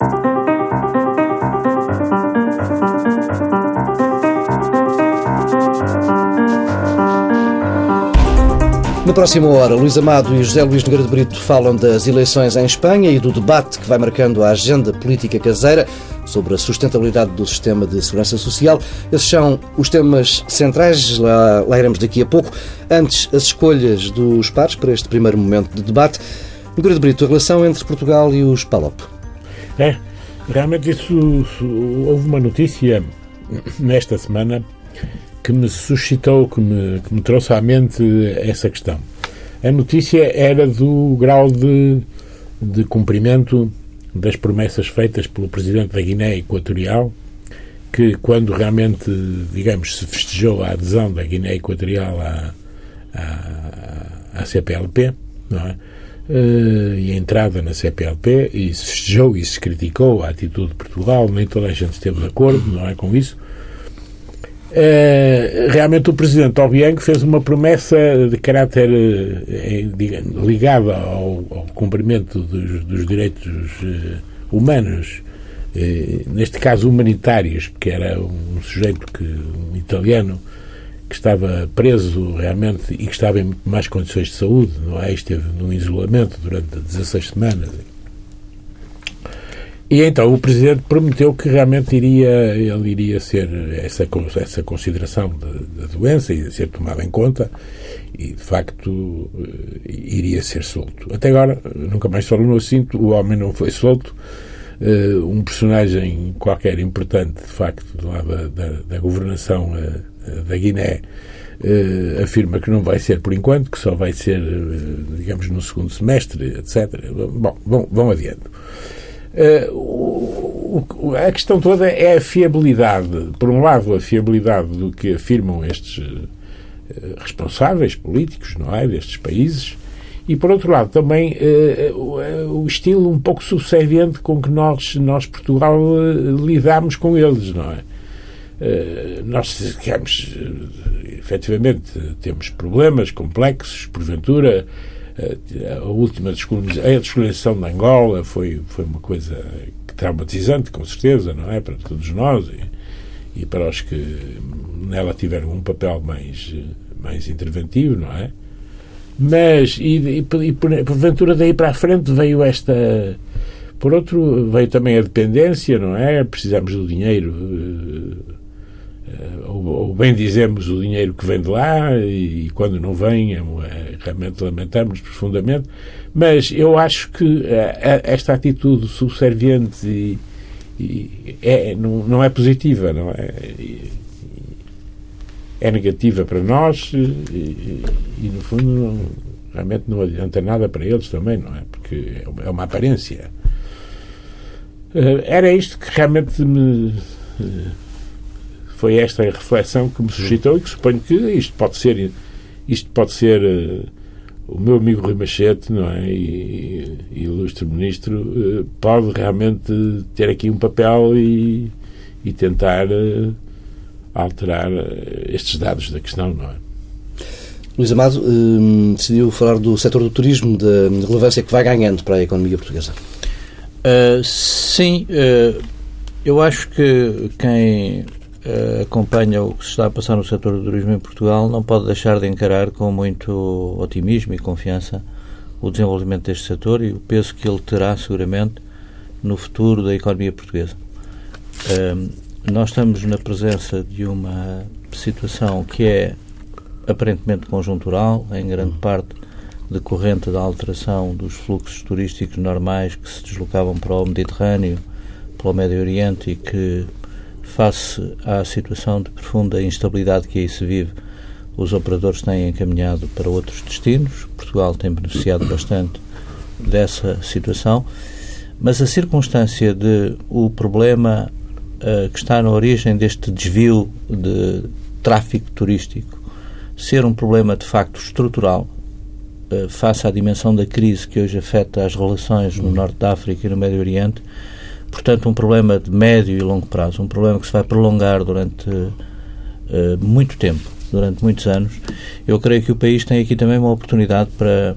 Na próxima hora, Luís Amado e José Luís Nogueira de Brito falam das eleições em Espanha e do debate que vai marcando a agenda política caseira sobre a sustentabilidade do sistema de segurança social. Esses são os temas centrais, lá, lá iremos daqui a pouco. Antes, as escolhas dos pares para este primeiro momento de debate. Nogueira de Brito, a relação entre Portugal e os PALOP. É, realmente isso, houve uma notícia nesta semana que me suscitou, que me, que me trouxe à mente essa questão. A notícia era do grau de, de cumprimento das promessas feitas pelo presidente da Guiné Equatorial, que quando realmente, digamos, se festejou a adesão da Guiné Equatorial à, à, à CPLP, não é? Uh, e a entrada na CPLP, e se festejou e se criticou a atitude de Portugal, nem toda a gente esteve de acordo, não é com isso, Uh, realmente o Presidente Obiang fez uma promessa de caráter digamos, ligada ao, ao, cumprimento dos, dos direitos humanos, neste caso humanitários, porque era um sujeito que, um italiano que estava preso realmente e que estava em mais condições de saúde, não é? Esteve num isolamento durante 16 semanas e então o Presidente prometeu que realmente iria, ele iria ser essa, essa consideração da, doença ia ser tomada em conta e, de facto, eh, iria ser solto. Até agora, nunca mais falou no assunto, o homem não foi solto. Uh, um personagem qualquer importante, de facto, lá da, da, da governação uh, da Guiné, uh, afirma que não vai ser por enquanto, que só vai ser, digamos, no segundo semestre, etc. Bom, vão, vão. Uh, o, a questão toda é a fiabilidade. Por um lado, a fiabilidade do que afirmam estes uh, responsáveis políticos, não é? Destes países. E, por outro lado, também uh, o estilo um pouco subserviente com que nós, nós Portugal, lidamos com eles, não é? nós, digamos, efetivamente, temos problemas complexos, porventura a última descolonização de Angola foi, foi uma coisa traumatizante, com certeza, não é? Para todos nós e, e para os que nela tiveram um papel mais, mais interventivo, não é? Mas, e, e, e porventura daí para a frente veio esta. Por outro, veio também a dependência, não é? Precisamos do dinheiro eh, ou, ou, bem dizemos o dinheiro que vem de lá e, e quando não vem é, realmente lamentamos profundamente mas eu acho que é, esta atitude subserviente é, não, não, é positiva não é é negativa para nós e, e no fundo realmente não adianta nada para eles também não é? Porque é uma aparência. Eh, era isto que realmente me foi esta reflexão que me suscitou e que suponho que isto pode ser isto pode ser uh, o meu amigo Rui Machete não é? E, e ilustre ministro pode realmente ter aqui um papel e, e tentar uh, alterar estes dados da questão não é Luís Amado hum, decidiu falar do setor do turismo da relevância que vai ganhando para a economia portuguesa sim eu acho que quem uh, acompanha o que se está a passar no setor do turismo em Portugal não pode deixar de encarar com muito otimismo e confiança o desenvolvimento deste setor e o peso que ele terá seguramente no futuro da economia portuguesa. Uh, nós estamos na presença de uma situação que é aparentemente conjuntural, em grande parte decorrente da alteração dos fluxos turísticos normais que se deslocavam para o Mediterrâneo, para o Médio Oriente e que face à situação de profunda instabilidade que aí se vive, os operadores têm encaminhado para outros destinos. Portugal tem beneficiado bastante dessa situação, mas a circunstância de o problema uh, que está na origem deste desvio de tráfico turístico ser um problema de facto estrutural, uh, face à dimensão da crise que hoje afeta as relações no Norte da África e no Médio Oriente, portanto, um problema de médio e longo prazo, um problema que se vai prolongar durante uh, muito tempo, durante muitos anos. Eu creio que o país tem aqui também uma oportunidade para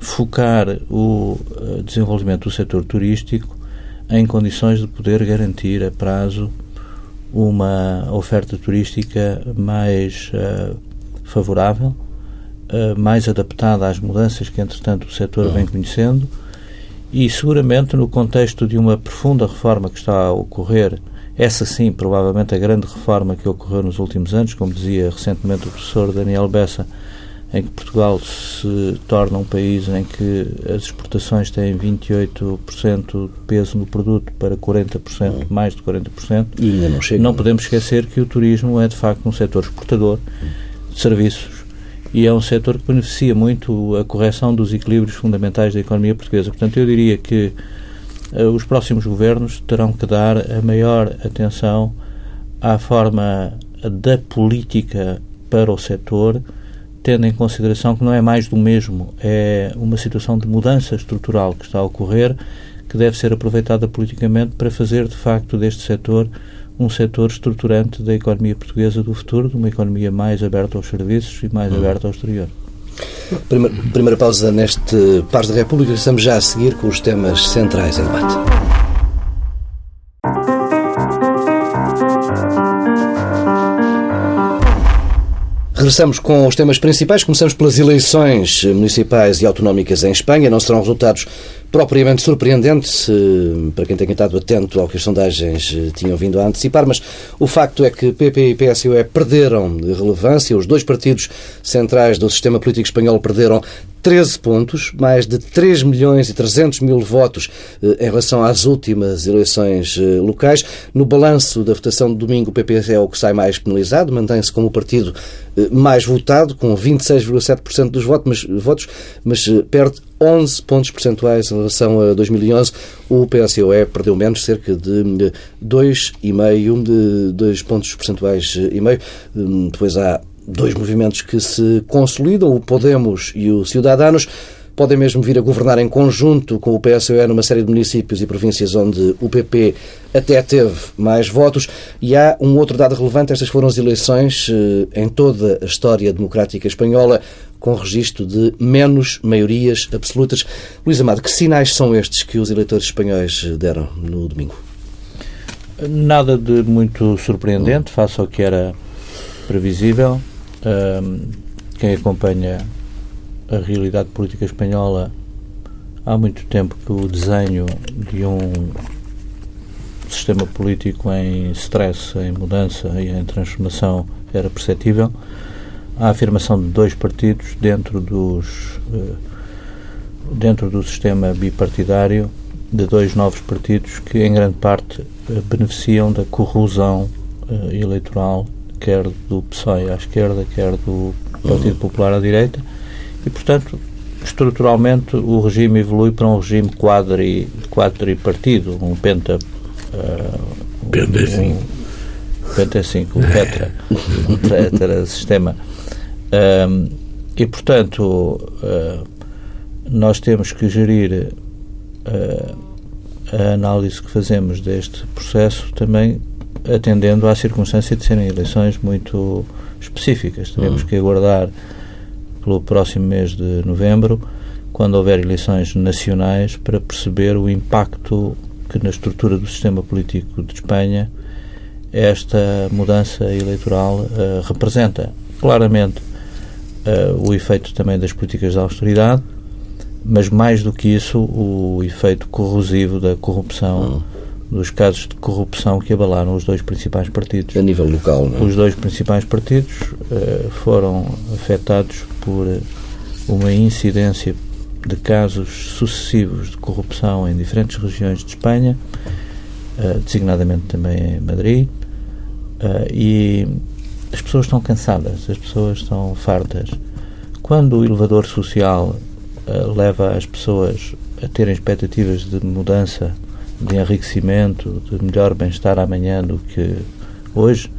focar o desenvolvimento do setor turístico em condições de poder garantir a prazo uma oferta turística mais uh, favorável, uh, mais adaptada às mudanças que, entretanto, o setor uhum. vem conhecendo e, seguramente, no contexto de uma profunda reforma que está a ocorrer, essa sim, provavelmente a grande reforma que ocorreu nos últimos anos, como dizia recentemente o professor Daniel Bessa, em que Portugal se torna um país em que as exportações têm 28% de peso no produto para 40%, mais de 40%. E ainda não chega. Não podemos esquecer que o turismo é, de facto, um setor exportador de serviços e é um setor que beneficia muito a correção dos equilíbrios fundamentais da economia portuguesa. Portanto, eu diria que uh, os próximos governos terão que dar a maior atenção à forma da política para o setor tendo em consideração que não é mais do mesmo, é uma situação de mudança estrutural que está a ocorrer, que deve ser aproveitada politicamente para fazer, de facto, deste setor um setor estruturante da economia portuguesa do futuro, de uma economia mais aberta aos serviços e mais hum. aberta ao exterior. Primeira, primeira pausa neste Paz da República. Estamos já a seguir com os temas centrais em debate. Regressamos com os temas principais. Começamos pelas eleições municipais e autonómicas em Espanha. Não serão resultados propriamente surpreendentes para quem tenha estado atento ao que as sondagens eh, tinham vindo a antecipar, mas o facto é que PP e PSOE perderam de relevância. Os dois partidos centrais do sistema político espanhol perderam 13 pontos, mais de 3 milhões e 300 mil votos eh, em relação às últimas eleições eh, locais. No balanço da votação de domingo, o PP é o que sai mais penalizado, mantém-se como o partido eh, mais votado, com 26,7% dos votos mas, votos, mas perde 11 pontos percentuais em relação a 2011. O PSOE perdeu menos, cerca de 2,5 de 2 pontos percentuais e meio. Hum, depois há dois movimentos que se consolidam, o Podemos e o Ciudadanos, podem mesmo vir a governar em conjunto com o PSOE numa série de municípios e províncias onde o PP até teve mais votos. E há um outro dado relevante: estas foram as eleições eh, em toda a história democrática espanhola com registro de menos maiorias absolutas. Luís Amado, que sinais são estes que os eleitores espanhóis deram no domingo? Nada de muito surpreendente, face ao que era previsível. Um, quem acompanha a realidade política espanhola há muito tempo que o desenho de um sistema político em stress, em mudança e em transformação era perceptível. A afirmação de dois partidos dentro dos uh, dentro do sistema bipartidário de dois novos partidos que em grande parte beneficiam da corrosão uh, eleitoral quer do PSOE à esquerda, quer do Partido Popular à direita, e, portanto, estruturalmente o regime evolui para um regime quadri, quadripartido, um penta... Uh, penta 5. Um, penta 5, um tetra, um tetra sistema. Um, e, portanto, uh, nós temos que gerir uh, a análise que fazemos deste processo também atendendo à circunstância de serem eleições muito específicas. Teremos hum. que aguardar pelo próximo mês de novembro, quando houver eleições nacionais, para perceber o impacto que na estrutura do sistema político de Espanha esta mudança eleitoral uh, representa. Claramente uh, o efeito também das políticas de austeridade, mas mais do que isso, o efeito corrosivo da corrupção. Hum dos casos de corrupção que abalaram os dois principais partidos. A nível local, não é? Os dois principais partidos uh, foram afetados por uma incidência de casos sucessivos de corrupção em diferentes regiões de Espanha, uh, designadamente também em Madrid, uh, e as pessoas estão cansadas, as pessoas estão fartas. Quando o elevador social leva as pessoas a terem expectativas de mudança de enriquecimento, de melhor bem-estar amanhã do que hoje,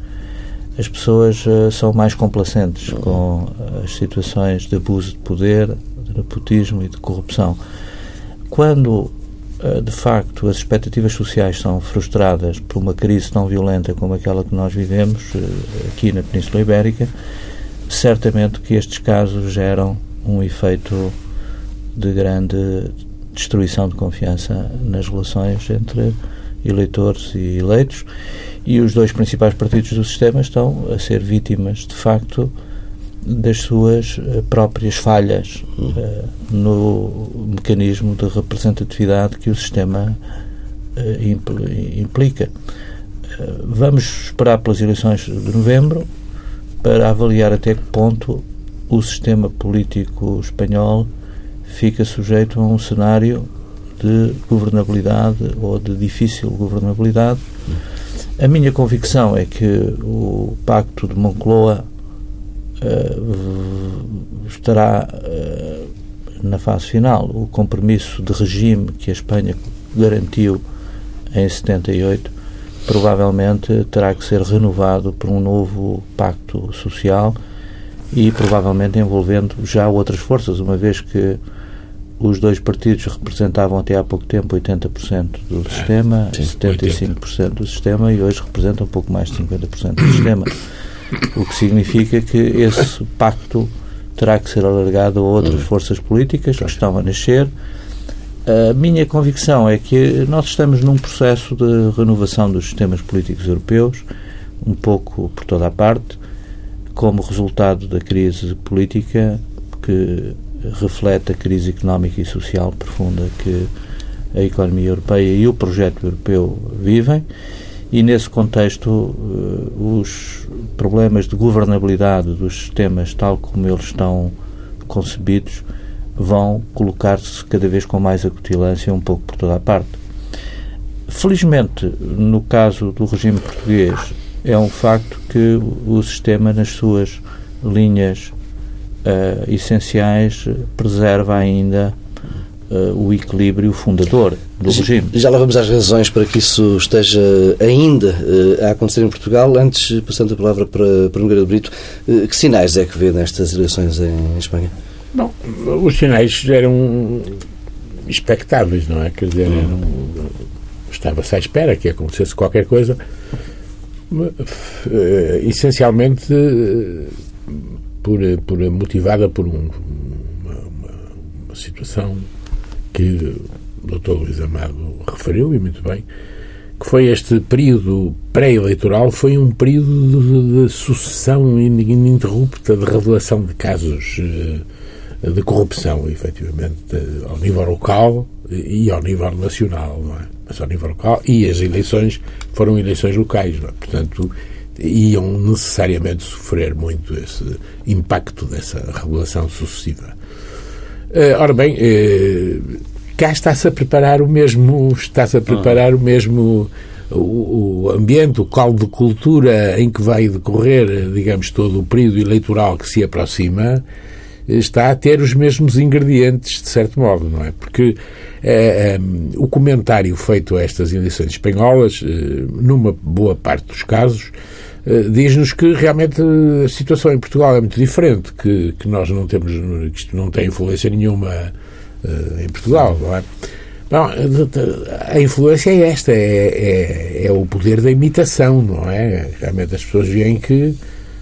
as pessoas uh, são mais complacentes com as situações de abuso de poder, de nepotismo e de corrupção. Quando, uh, de facto, as expectativas sociais são frustradas por uma crise tão violenta como aquela que nós vivemos uh, aqui na Península Ibérica, certamente que estes casos geram um efeito de grande destruição de confiança nas relações entre eleitores e eleitos, e os dois principais partidos do sistema estão a ser vítimas, de facto, das suas uh, próprias falhas uh, no mecanismo de representatividade que o sistema uh, implica. vamos esperar pelas eleições de novembro para avaliar até que ponto o sistema político espanhol fica sujeito a um cenário de governabilidade ou de difícil governabilidade. A minha convicção é que o Pacto de Moncloa uh, estará uh, na fase final. O compromisso de regime que a Espanha garantiu em 78 provavelmente terá que ser renovado por um novo pacto social e provavelmente envolvendo já outras forças, uma vez que os dois partidos representavam até há pouco tempo 80% do sistema, Sim, 75% 80. do sistema e hoje representam um pouco mais de 50% do sistema. O que significa que esse pacto terá que ser alargado a outras forças políticas que estão a nascer. A minha convicção é que nós estamos num processo de renovação dos sistemas políticos europeus, um pouco por toda a parte, como resultado da crise política que reflete a crise económica e social profunda que a economia europeia e o projeto europeu vivem e nesse contexto eh, os problemas de governabilidade dos sistemas tal como eles estão concebidos vão colocar-se cada vez com mais acutilância um pouco por toda a parte. Felizmente, no caso do regime português, é um facto que o sistema, nas suas linhas uh, essenciais preserva ainda uh, o equilíbrio fundador do regime. Já lá vamos às razões para que isso esteja ainda uh, a acontecer em Portugal. Antes, passando a palavra para, para Nogueira de Brito, que sinais é que vê nestas eleições em, Espanha? Bom, os sinais eram expectáveis, não é? Quer dizer, estava-se à espera que acontecesse qualquer coisa. Essencialmente por, por motivada por um, uma, uma, uma, situação que o Dr. Luís Amado referiu, e muito bem, que foi este período pré-eleitoral, foi um período de, de, sucessão ininterrupta de revelação de casos eh, de corrupção, efetivamente, ao nível local e ao nível nacional, não é? Mas ao nível local, e as eleições foram eleições locais, não é? Portanto, iam necessariamente sofrer muito esse impacto dessa regulação sucessiva. Eh, ora bem, eh, cá está-se a preparar o mesmo, está-se a preparar o mesmo o, ambiente, o caldo de cultura em que vai decorrer, digamos, todo o período eleitoral que se aproxima, está a ter os mesmos ingredientes, de certo modo, não é? Porque é, o comentário feito a estas eleições espanholas, numa boa parte dos casos, eh, diz-nos que realmente a situação em Portugal é muito diferente, que, que nós não temos, que isto não tem influência nenhuma uh, em Portugal, não é? Bom, a influência é esta, é, é, é, o poder da imitação, não é? Realmente as pessoas veem que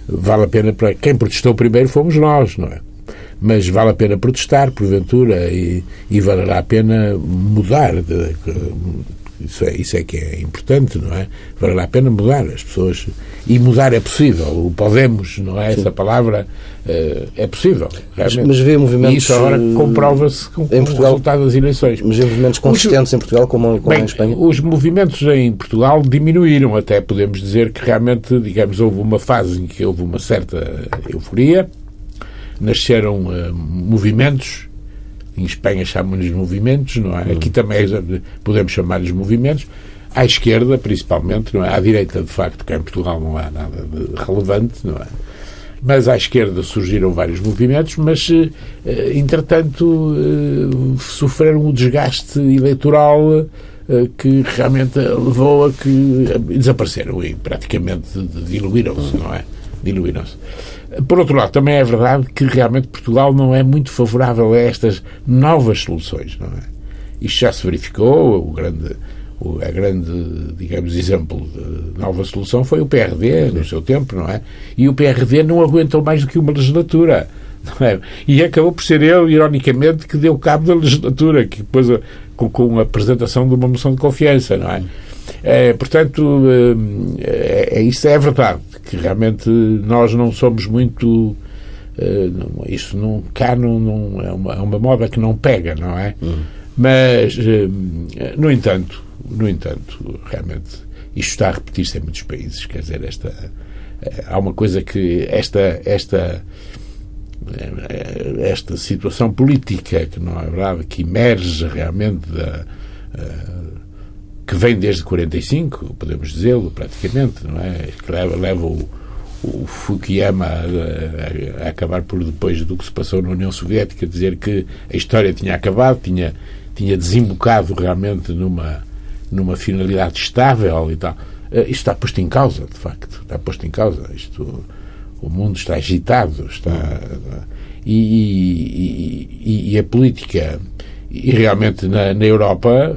vale a pena para. Quem protestou primeiro fomos nós, não é? Mas vale a pena protestar, porventura, e, e valerá a pena mudar de, isso é, isso é que é importante, não é? Valerá a pena mudar as pessoas. E mudar é possível. O podemos, não é? Sim. Essa palavra uh, é possível. Mas, mas vê movimentos. E isso agora eh, comprova-se com, com Portugal, o resultado das eleições. Mas vê movimentos consistentes os, em Portugal como, como bem, em Espanha? Os movimentos em Portugal diminuíram. Até podemos dizer que realmente, digamos, houve uma fase em que houve uma certa euforia. Nasceram uh, movimentos em Espanha chamam-nos movimentos, não é? Aqui também podemos chamar-lhes movimentos. À esquerda, principalmente, não é? À direita, de facto, que em Portugal não há nada de relevante, não é? Mas à esquerda surgiram vários movimentos, mas, eh, entretanto, eh, sofreram um desgaste eleitoral eh, que realmente levou a que desapareceram e praticamente diluíram-se, não é? Diluíram-se. Por outro lado, também é verdade que realmente Portugal não é muito favorável a estas novas soluções, não é? Isto já se verificou, o grande, o a grande, digamos, exemplo de nova solução foi o PRD, no seu tempo, não é? E o PRD não aguentou mais do que uma legislatura. É? E acabou por ser ele, ironicamente, que deu cabo da legislatura, que depois com, com a apresentação de uma moção de confiança, não é? é portanto, é, é, isso é verdade, que realmente nós não somos muito. Não, isso não, cá não, não é, uma, é uma moda que não pega, não é? Hum. Mas, é, no entanto, no entanto, realmente, isto está a repetir-se em muitos países, quer dizer, esta, é, há uma coisa que esta, esta esta situação política, que não é verdade, que emerge realmente da. Que vem desde 45, podemos dizê-lo praticamente, não é? Que leva, leva o, o Fukuyama a, a, acabar por depois do que se passou na União Soviética, dizer que a história tinha acabado, tinha, tinha desembocado realmente numa, numa finalidade estável e tal. Uh, isto está posto em causa, de facto. Está posto em causa. Isto o mundo está agitado, está e, e, e a política e realmente na, na, Europa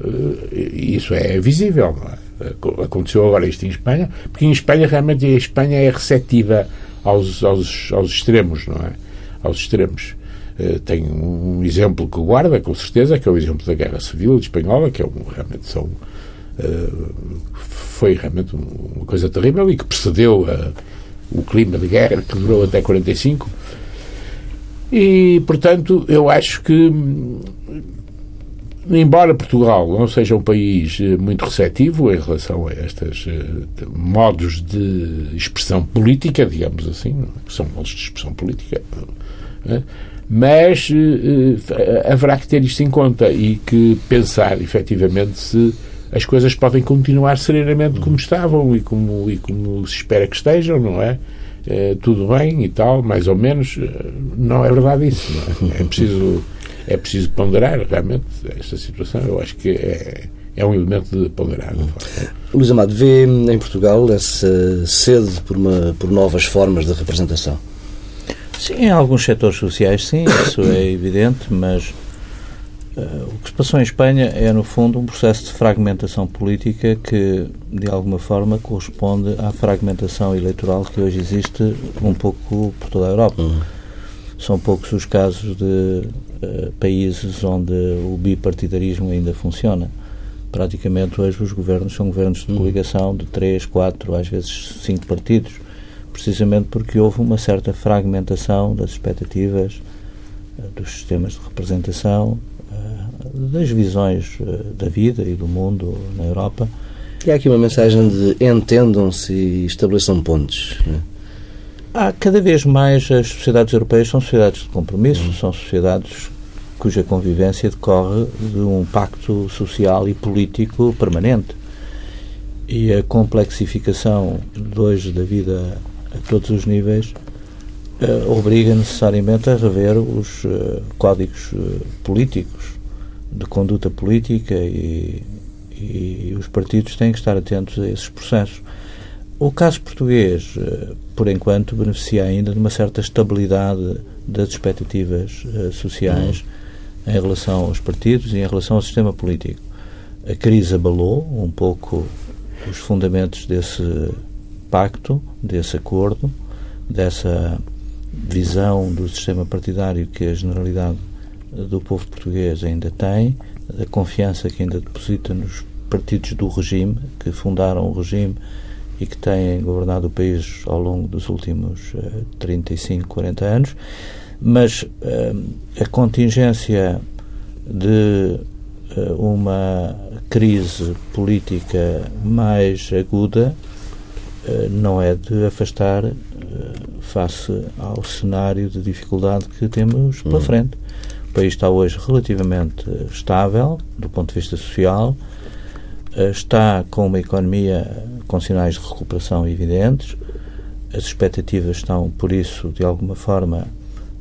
eh, isso é visível. É? Aconteceu agora isto em Espanha, porque em Espanha realmente a Espanha é receptiva aos, aos, aos extremos, não é? Aos extremos. Uh, tem um exemplo que guarda, com certeza, que é o exemplo da Guerra Civil Espanhola, que é um, realmente são, uh, foi realmente uma coisa terrível e que precedeu a o clima de guerra que durou até 45. E, portanto, eu acho que, embora Portugal não seja um país eh, muito receptivo em relação a estes uh, modos de expressão política, digamos assim, são modos de expressão política, uh, mas haverá que ter isto em conta e que pensar, efetivamente, se as coisas podem continuar serenamente como estavam e como, e como se espera que estejam, não é? é tudo bem e tal, mais ou menos. Eh, não é verdade isso. É? é? preciso, é preciso ponderar realmente esta situação. Eu acho que é, é um elemento de ponderar. Luís Amado, vê em Portugal essa sede por, uma, por novas formas de representação? Sim, em alguns setores sociais, sim, isso é evidente, mas Uh, o que se passou em Espanha é, no fundo, um processo de fragmentação política que, de alguma forma, corresponde à fragmentação eleitoral que hoje existe um pouco por toda a Europa. Uhum. São poucos os casos de uh, países onde o bipartidarismo ainda funciona. Praticamente hoje os governos são governos de uhum. coligação de três, quatro, às vezes cinco partidos, precisamente porque houve uma certa fragmentação das expectativas uh, dos sistemas de representação das visões eh, da vida e do mundo na Europa. E há aqui uma mensagem de entendam-se e estabeleçam pontes. Né? Há cada vez mais as sociedades europeias são sociedades de compromisso, uhum. são sociedades cuja convivência decorre de um pacto social e político permanente. E a complexificação de hoje da vida a todos os níveis uh, obriga necessariamente a rever os uh, códigos uh, políticos de conduta política e, e os partidos têm que estar atentos a esses processos. O caso português, eh, por enquanto, beneficia ainda de uma certa estabilidade das expectativas uh, sociais em relação aos partidos e em relação ao sistema político. A crise abalou um pouco os fundamentos desse pacto, desse acordo, dessa visão do sistema partidário que a generalidade do povo português ainda tem, a confiança que ainda deposita nos partidos do regime, que fundaram o regime e que têm governado o país ao longo dos últimos uh, 35, 40 anos, mas uh, a contingência de uh, uma crise política mais aguda não é de afastar face ao cenário de dificuldade que temos pela uhum. frente. O país está hoje relativamente estável do ponto de vista social, eh, está com uma economia com sinais de recuperação evidentes, as expectativas estão, por isso, de alguma forma,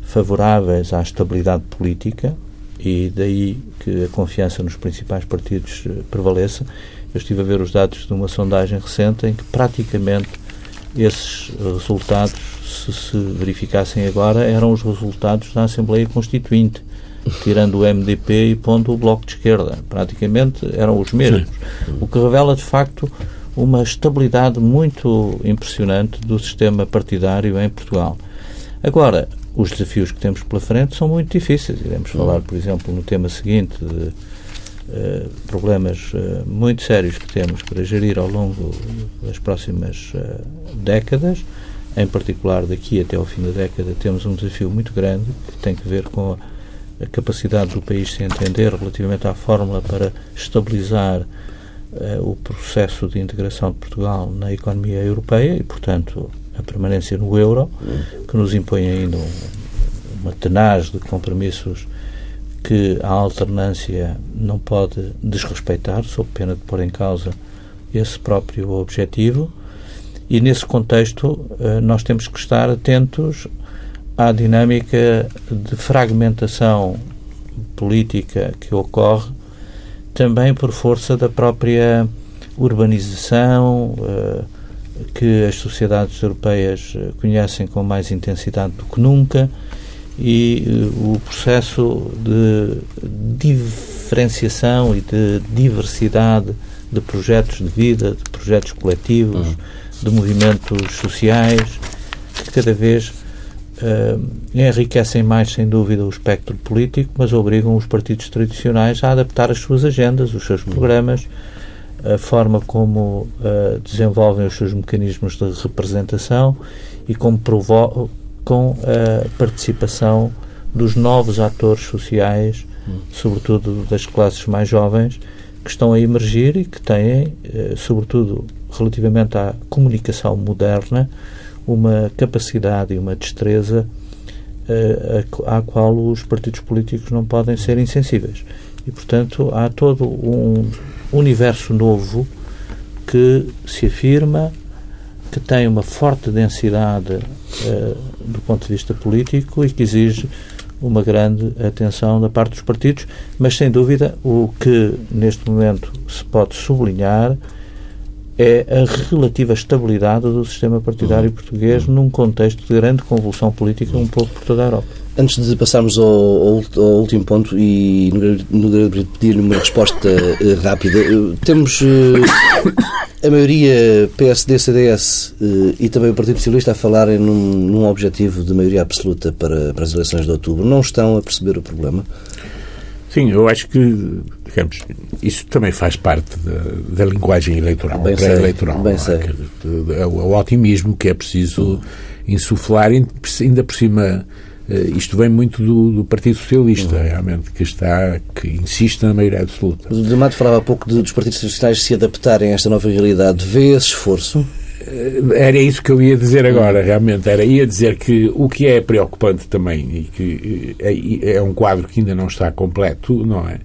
favoráveis à estabilidade política e daí que a confiança nos principais partidos eh, prevaleça. Eu estive a ver os dados de uma sondagem recente em que praticamente esses resultados, se se verificassem agora, eram os resultados da Assembleia Constituinte tirando o MDP e pondo o Bloco de Esquerda. Praticamente eram os mesmos. Sim. O que revela, de facto, uma estabilidade muito impressionante do sistema partidário em Portugal. Agora, os desafios que temos pela frente são muito difíceis. Iremos falar, por exemplo, no tema seguinte de uh, problemas uh, muito sérios que temos para gerir ao longo das próximas uh, décadas. Em particular, daqui até ao fim da década, temos um desafio muito grande que tem que ver com a, a capacidade do país se entender relativamente à fórmula para estabilizar o processo de integração de Portugal na economia europeia e, portanto, a permanência no euro, que nos impõe ainda um, uma tenaz de compromissos que a alternância não pode desrespeitar, sob pena de pôr em causa esse próprio objetivo. E nesse contexto, eh, nós temos que estar atentos à dinâmica de fragmentação política que ocorre também por força da própria urbanização, uh, que as sociedades europeias eh, conhecem com mais intensidade do que nunca e uh, o processo de diferenciação e de diversidade de projetos de vida, de projetos coletivos, uhum. de movimentos sociais, que cada vez uh, enriquecem mais, sem dúvida, o espectro político, mas obrigam os partidos tradicionais a adaptar as suas agendas, os seus programas, a forma como uh, desenvolvem os seus mecanismos de representação e como com a participação dos novos atores sociais, sobretudo das classes mais jovens, que estão a emergir e que têm, uh, sobretudo relativamente à comunicação moderna, uma capacidade e uma destreza uh, à qual os partidos políticos não podem ser insensíveis. E, portanto, há todo um universo novo que se afirma, que tem uma forte densidade uh, do ponto de vista político e que exige uma grande atenção da parte dos partidos, mas sem dúvida o que neste momento se pode sublinhar é a relativa estabilidade do sistema partidário uhum. português uhum. num contexto de grande convulsão política um pouco por toda a Europa. Antes de passarmos ao, ao, ao último ponto e no pedir-lhe uma resposta uh, rápida, uh, temos uh, a maioria PSD, CDS e também o Partido Socialista a falarem num, num objetivo de maioria absoluta para, para as eleições de outubro. Não estão a perceber o problema? Sim, eu acho que, digamos, isso também faz parte da, da linguagem eleitoral, pré-eleitoral. Sei. É, o, o otimismo que é preciso insuflar, ainda por cima eh, isto vem muito do, do Partido Socialista, uhum. realmente, que está, que insiste na maioria absoluta. O Mato falava há pouco de, dos partidos socialistas se adaptarem a esta nova realidade. Vê esse esforço? Eh, era isso que eu ia dizer agora, realmente. Era, ia dizer que o que é preocupante também, e que é, é um quadro que ainda não está completo, não é?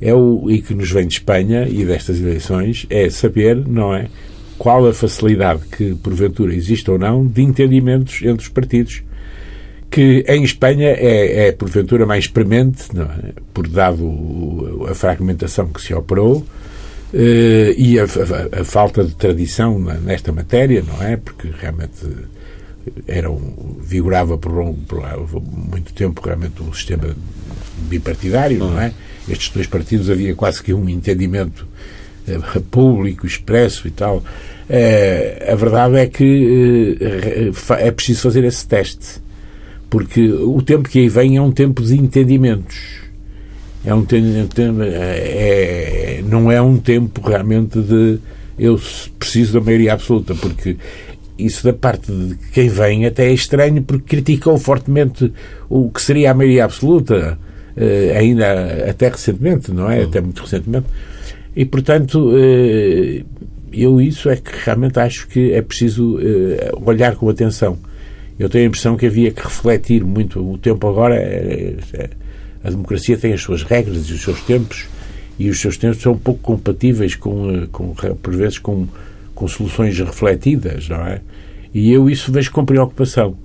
É o, e que nos vem de Espanha e destas eleições, é saber, não é? Qual a facilidade que, porventura, existe ou não de entendimentos entre os partidos que em Espanha é, é porventura mais premente, é? por dado a fragmentação que se operou eh, e a, a, a, falta de tradição nesta matéria, não é? Porque realmente era um, vigorava por, por muito tempo realmente o sistema bipartidário, não é? Estes dois partidos havia quase que um entendimento eh, público, expresso e tal. Eh, a verdade é que é preciso fazer esse teste porque o tempo que aí vem é um tempo de entendimentos. É um tempo, é, não é um tempo realmente de eu preciso da maioria absoluta, porque isso da parte de quem vem até é estranho porque criticou fortemente o que seria a maioria absoluta, eh, ainda até recentemente, não é? Até muito recentemente. E, portanto, eh, eu isso é que realmente acho que é preciso eh, olhar com atenção eu tenho a impressão que havia que refletir muito. O tempo agora, é, é, a democracia tem as suas regras e os seus tempos, e os seus tempos são pouco compatíveis com, eh, com por vezes, com, com soluções refletidas, não é? E eu isso vejo com preocupação,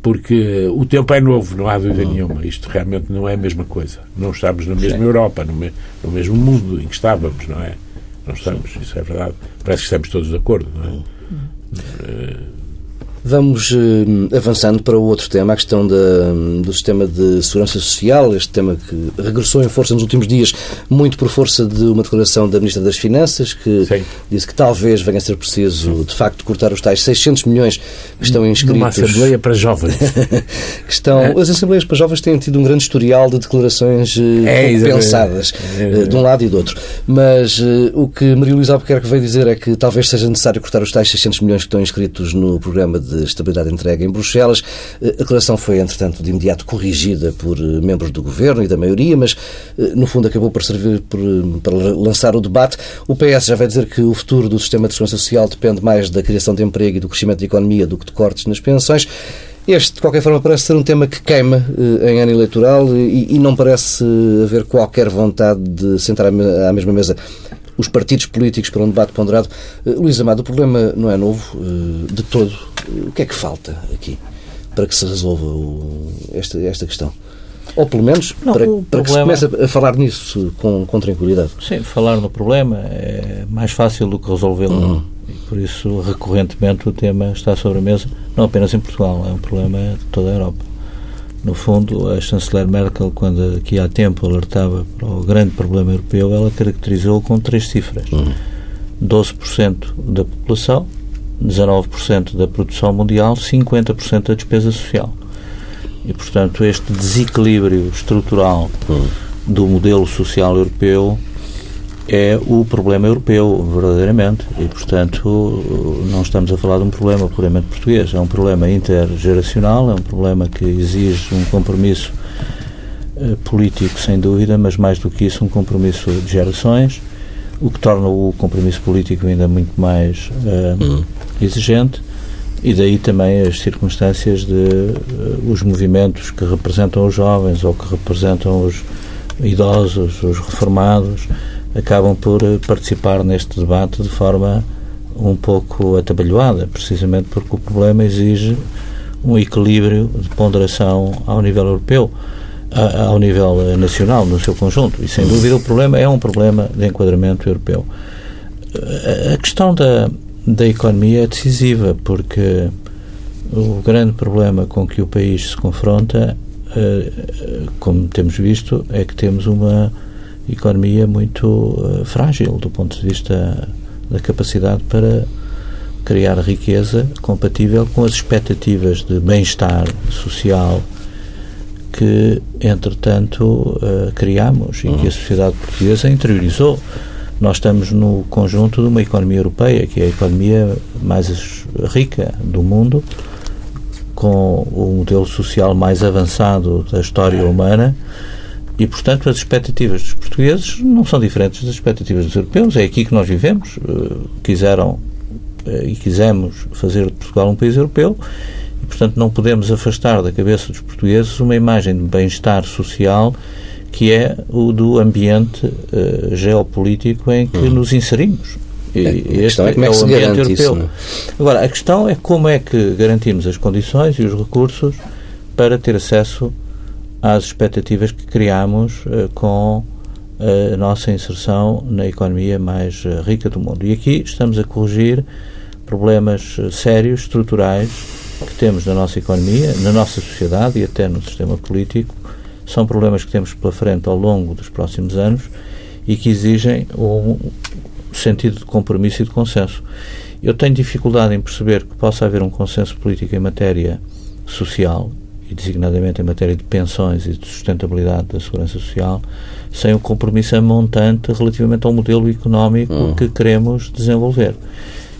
porque o tempo é novo, não há dúvida nenhuma. Isto realmente não é a mesma coisa. Não estamos na mesma Sim. Europa, no, me, no mesmo mundo em que estávamos, não é? Não estamos, isso é verdade. Parece que estamos todos de acordo, não é? Vamos eh, avançando para o outro tema, a questão da, do sistema de segurança social, este tema que regressou em força nos últimos dias, muito por força de uma declaração da Ministra das Finanças, que Sim. disse que talvez venha a ser preciso, de facto, cortar os tais 600 milhões que estão inscritos. Numa Assembleia para Jovens. que estão, é? As Assembleias para Jovens têm tido um grande historial de declarações eh, é, pensadas, é, é, de um lado e do outro. Mas o que Maria Luísa Albuquerque veio dizer é que talvez seja necessário cortar os tais 600 milhões que estão inscritos no programa de de estabilidade entregue em Bruxelas. Eh, a declaração foi, entretanto, de imediato corrigida por eh, membros do governo e da maioria, mas eh, no fundo acabou por servir por, para lançar o debate. O PS já vai dizer que o futuro do sistema de segurança social depende mais da criação de emprego e do crescimento da economia do que de cortes nas pensões. Este, de qualquer forma, parece ser um tema que queima em ano eleitoral e, e não parece haver qualquer vontade de sentar à mesma mesa os partidos políticos para um debate ponderado. Uh, Luís Amado, o problema não é novo uh, de todo. Uh, o que é que falta aqui para que se resolva o, esta, esta questão? Ou pelo menos não, para, para problema... que se comece a falar nisso com, com tranquilidade. Sim, falar no problema é mais fácil do que resolvê-lo. Uhum. E por isso, recorrentemente, o tema está sobre a mesa, não apenas em Portugal, é um problema de toda a Europa. No fundo, a chanceler Merkel, quando aqui há tempo alertava para o grande problema europeu, ela caracterizou com três cifras: uhum. 12% da população, 19% da produção mundial, 50% da despesa social. E, portanto, este desequilíbrio estrutural uhum. do modelo social europeu é o problema europeu, verdadeiramente. E, portanto, não estamos a falar de um problema puramente português. É um problema intergeracional, é um problema que exige um compromisso uh, político, sem dúvida, mas mais do que isso, um compromisso de gerações, o que torna o compromisso político ainda muito mais uh, uhum. exigente. E daí também as circunstâncias de uh, os movimentos que representam os jovens ou que representam os idosos, os reformados, acabam por eh, participar neste debate de forma um pouco atabalhoada, precisamente porque o problema exige um equilíbrio de ponderação ao nível europeu, ao nível eh, nacional, no seu conjunto. E, sem dúvida, o problema é um problema de enquadramento europeu. A questão da, da economia é decisiva, porque o grande problema com que o país se confronta, eh, como temos visto, é que temos uma economia muito uh, frágil do ponto de vista da capacidade para criar riqueza compatível com as expectativas de bem-estar social que, entretanto, uh, criamos e que a uhum. sociedade portuguesa interiorizou. Nós estamos no conjunto de uma economia europeia, que é a economia mais rica do mundo, com o modelo social mais avançado da história humana e, portanto, as expectativas dos portugueses não são diferentes das expectativas dos europeus. É aqui que nós vivemos. Uh, quiseram uh, e quisemos fazer de Portugal um país europeu e, portanto, não podemos afastar da cabeça dos portugueses uma imagem de bem-estar social que é o do ambiente uh, geopolítico em que uhum. nos inserimos. E é, este é, como é, que é o ambiente europeu. Isso, é? Agora, a questão é como é que garantimos as condições e os recursos para ter acesso às expectativas que criamos uh, com a nossa inserção na economia mais uh, rica do mundo. E aqui estamos a corrigir problemas sérios, estruturais, que temos na nossa economia, na nossa sociedade e até no sistema político. São problemas que temos pela frente ao longo dos próximos anos e que exigem um sentido de compromisso e de consenso. Eu tenho dificuldade em perceber que possa haver um consenso político em matéria social e designadamente em matéria de pensões e de sustentabilidade da segurança social, sem o um compromisso montante relativamente ao modelo económico uhum. que queremos desenvolver.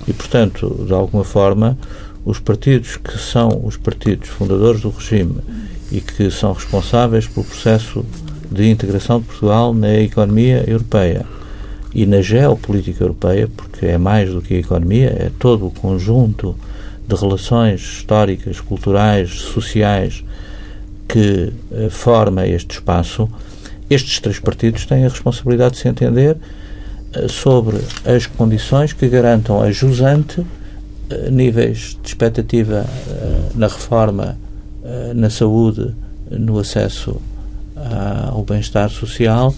E, portanto, de alguma forma, os partidos que são os partidos fundadores do regime e que são responsáveis pelo processo de integração de Portugal na economia europeia e na geopolítica europeia, porque é mais do que a economia, é todo o conjunto de relações históricas, culturais, sociais que uh, forma este espaço, estes três partidos têm a responsabilidade de se entender uh, sobre as condições que garantam a jusante uh, níveis de expectativa na reforma, na saúde, no acesso ao bem-estar social,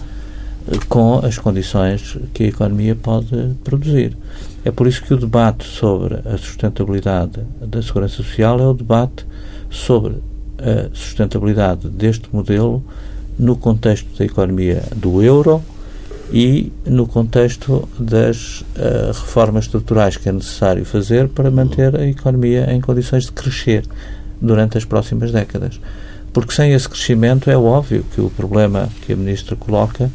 com as condições que a economia pode produzir. É por isso que o debate sobre a sustentabilidade da segurança social é o debate sobre a sustentabilidade deste modelo no contexto da economia do euro e no contexto das uh, reformas estruturais que é necessário fazer para manter a economia em condições de crescer durante as próximas décadas. Porque sem esse crescimento é óbvio que o problema que a Ministra coloca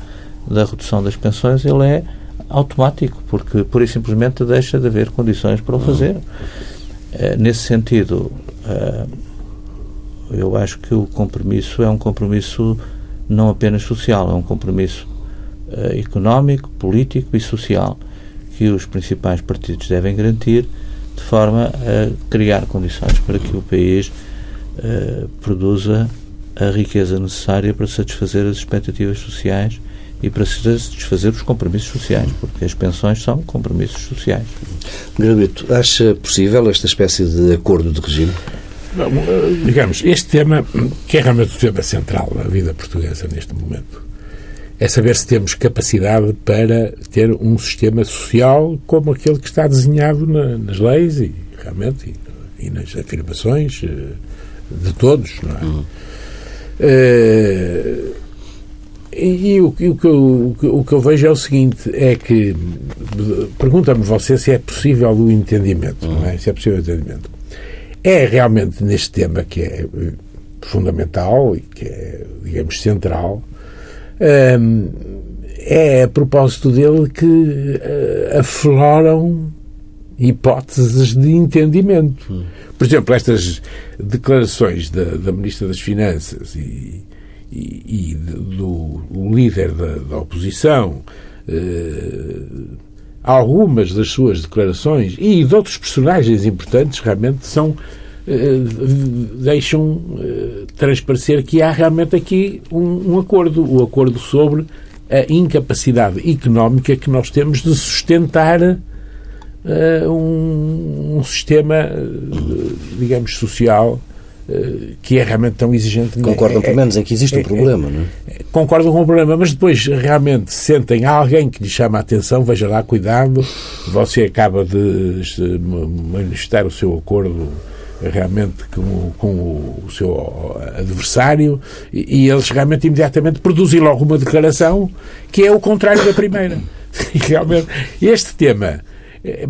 da redução das pensões ele é automático, porque pura e simplesmente deixa de haver condições para o fazer. Uh, nesse sentido, uh, eu acho que o compromisso é um compromisso não apenas social, é um compromisso uh, económico, político e social que os principais partidos devem garantir de forma a criar condições para que o país produza a riqueza necessária para satisfazer as expectativas sociais e para satisfazer os compromissos sociais, porque as pensões são compromissos sociais. Gratuito, acha possível esta espécie de acordo de regime? Bom, digamos, este tema, que é realmente o tema central da vida portuguesa neste momento, é saber se temos capacidade para ter um sistema social como aquele que está desenhado na, nas leis e realmente e, e, nas afirmações eh, de todos, não é? Uhum. Uh, e, o, o, que eu, o que eu vejo é o seguinte: é que pergunta-me você se é possível o entendimento, uhum. não é? Se é possível o entendimento é realmente neste tema que é fundamental e que é, digamos, central, um, é a propósito dele que uh, afloram hipóteses de entendimento. Hum. Por exemplo, estas declarações da, da Ministra das Finanças e, e, do, do líder da, da oposição. Uh, algumas das suas declarações e de outros personagens importantes realmente são eh, deixam eh, transparecer que há realmente aqui um, um, acordo, o um acordo sobre a incapacidade económica que nós temos de sustentar uh, um, um, sistema, digamos, social eh, que é realmente tão exigente. Concordam, pelo menos, em que existe um é, problema, não é? Concordam com o problema, mas depois realmente sentem alguém que lhe chama a atenção, veja lá, cuidado, você acaba de manifestar o seu acordo realmente com, com o seu adversário e, e, eles realmente imediatamente produzem logo uma declaração que é o contrário da primeira. realmente, este tema eh,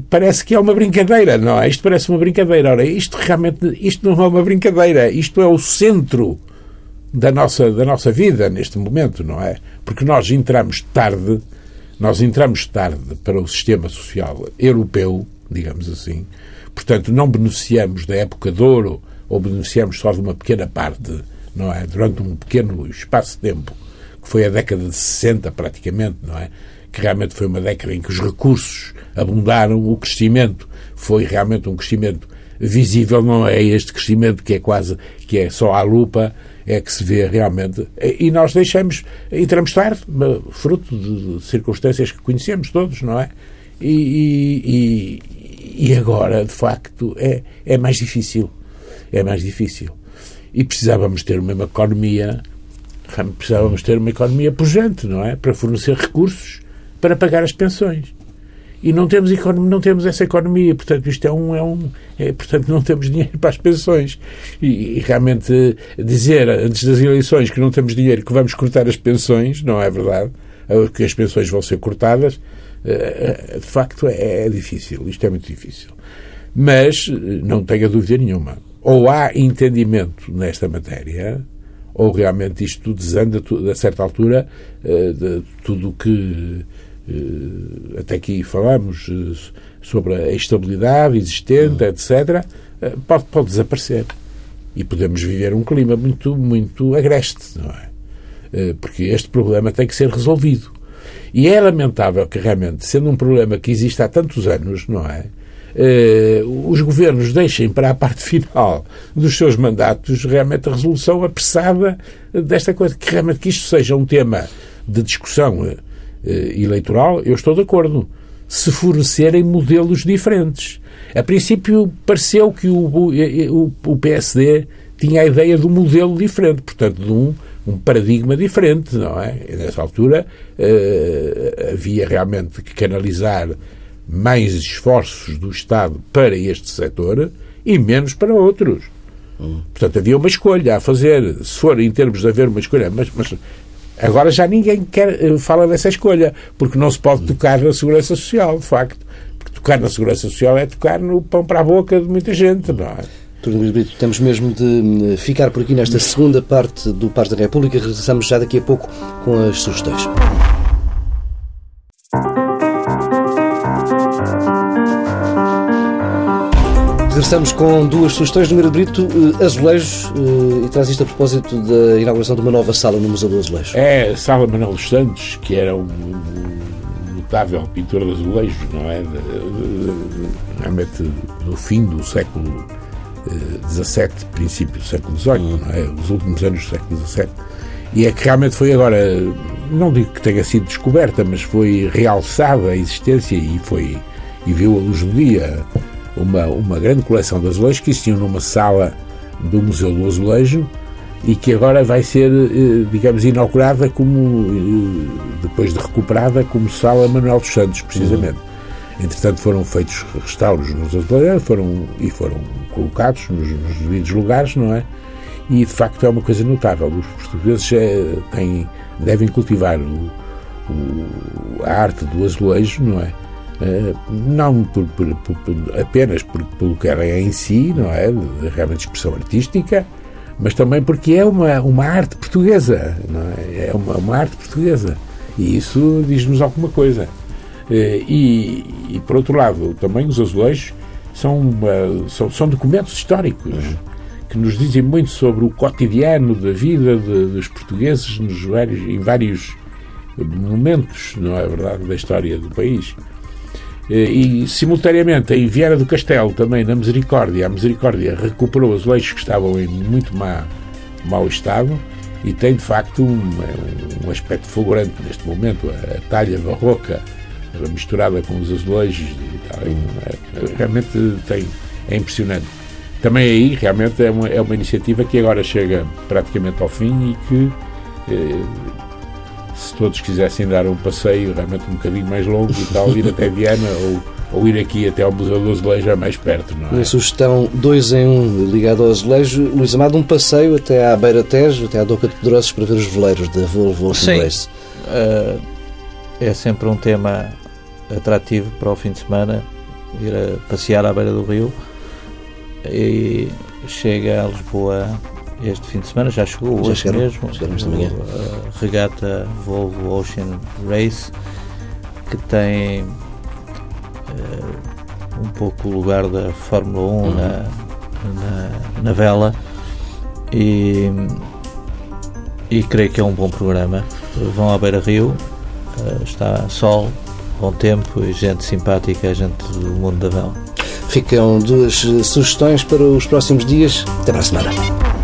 parece que é uma brincadeira, não é? Isto parece uma brincadeira. Ora, isto realmente isto não é uma brincadeira. Isto é o centro da nossa, da nossa vida neste momento, não é? Porque nós entramos tarde, nós entramos tarde para o sistema social europeu, digamos assim. Portanto, não beneficiamos da época de ouro ou beneficiamos só de uma pequena parte, não é? Durante um pequeno espaço de tempo, que foi a década de 60 praticamente, não é? Que realmente foi uma década em que os recursos abundaram, o crescimento foi realmente um crescimento visível, não é este crescimento que é quase, que é só à lupa, é que se vê realmente. E nós deixamos, entramos tarde, fruto de circunstâncias que conhecemos todos, não é? E, e, e agora, de facto, é, é mais difícil. É mais difícil. E precisávamos ter uma economia, precisávamos ter uma economia pujante, não é? Para fornecer recursos para pagar as pensões. E não temos, economia, não temos essa economia, portanto, isto é um. É um é, portanto, não temos dinheiro para as pensões. E, e, realmente dizer antes das eleições que não temos dinheiro, que vamos cortar as pensões, não é verdade, que as pensões vão ser cortadas, eh, eh, de facto é, é difícil. Isto é muito difícil. Mas não tenha dúvida nenhuma. Ou há entendimento nesta matéria, ou realmente isto desanda a certa altura eh, de tudo o que eh, até aqui falamos eh, sobre a estabilidade existente, uhum. etc., eh, pode, pode desaparecer. E podemos viver um clima muito, muito agreste, não é? Porque este problema tem que ser resolvido. E é lamentável que realmente, sendo um problema que existe há tantos anos, não é? os governos deixem para a parte final dos seus mandatos realmente a resolução apressada desta coisa, que realmente que isto seja um tema de discussão eh, eleitoral, eu estou de acordo. Se fornecerem modelos diferentes. A princípio, pareceu que o, o, o PSD tinha a ideia de um modelo diferente, portanto, de um, um paradigma diferente, não é? E nessa altura uh, havia realmente que canalizar mais esforços do Estado para este setor e menos para outros. Hum. Portanto, havia uma escolha a fazer. Se for em termos de haver uma escolha, mas, mas agora já ninguém quer, eh, fala dessa escolha, porque não se pode tocar na segurança social, de facto. Porque tocar na segurança social é tocar no pão para a boca de muita gente, não é? Brito, temos mesmo de ficar por aqui nesta segunda parte do Parque da República. Regressamos já daqui a pouco com as sugestões. Regressamos com duas sugestões. Número Brito, eh, azulejos, eh, e traz isto a propósito da inauguração de uma nova sala no Museu do Azulejo. É a Sala Manuel dos Santos, que era um notável pintor de azulejos, não é? Realmente no fim do século XVII, eh, princípio do século XVIII, não é? Os últimos anos do século XVII. E é que realmente foi agora, não digo que tenha sido descoberta, mas foi realçada a existência e foi e viu a luz do dia uma, uma grande coleção de azulejos que existiam numa sala do Museu do Azulejo e que agora vai ser, eh, digamos, inaugurada como, eh, depois de recuperada, como Sala Manuel dos Santos, precisamente. Uhum. Entretanto, foram feitos restauros nos azulejos foram, e foram colocados nos, nos devidos lugares, não é? E, de facto, é uma coisa notável. Os portugueses é, têm, devem cultivar o, o, a arte do azulejo, não é? Eh, não por, por, por, apenas por, pelo que ela é em si, não é? Realmente expressão artística, mas também porque é uma, uma arte portuguesa, não é? É uma, uma arte portuguesa. E isso diz-nos alguma coisa. Eh, e, e, por outro lado, também os azulejos são, uma, são, são documentos históricos que nos dizem muito sobre o cotidiano da vida de, dos portugueses nos vários, em vários momentos, não é verdade, da história do país. Eh, e, simultaneamente, em Vieira do Castelo, também na Misericórdia, a Misericórdia recuperou os leis que estavam em muito má, mau estado e tem, de facto, um, um aspecto fulgurante neste momento. A, a talha barroca misturada com os azulejos tal, é, é, realmente tem, é impressionante. Também aí, realmente, é uma, é uma iniciativa que agora chega praticamente ao fim e que eh, se todos quisessem dar um passeio realmente um bocadinho mais longo e tal, ir até Viana ou, ou ir aqui até ao Museu do Azulejo é mais perto, não é? Uma sugestão 2 em 1 um, ligado ao azulejo. Luís Amado, um passeio até à Beira Tejo, até à Doca de Pedrosos para ver os veleiros da Volvo Sim. Uh, é sempre um tema atrativo para o fim de semana ir a passear à beira do rio e chega a Lisboa este fim de semana, já chegou já hoje chegaram, mesmo, a regata Volvo Ocean Race, que tem uh, um pouco o lugar da Fórmula 1 uhum. na, na, na, vela e, e creio que é um bom programa. Vão à Beira Rio, uh, está sol, bom tempo e gente simpática, gente do mundo da vela. Ficam duas sugestões para os próximos dias. Até para a semana.